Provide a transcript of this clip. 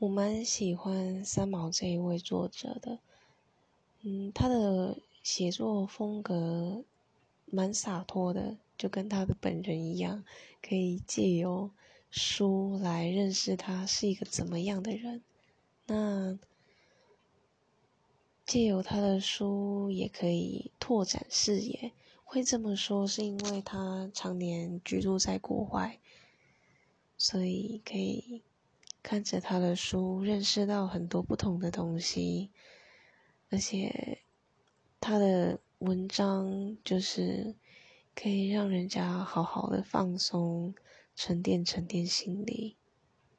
我蛮喜欢三毛这一位作者的，嗯，他的写作风格蛮洒脱的，就跟他的本人一样，可以借由书来认识他是一个怎么样的人。那借由他的书也可以拓展视野。会这么说，是因为他常年居住在国外，所以可以看着他的书，认识到很多不同的东西。而且他的文章就是可以让人家好好的放松、沉淀、沉淀心理。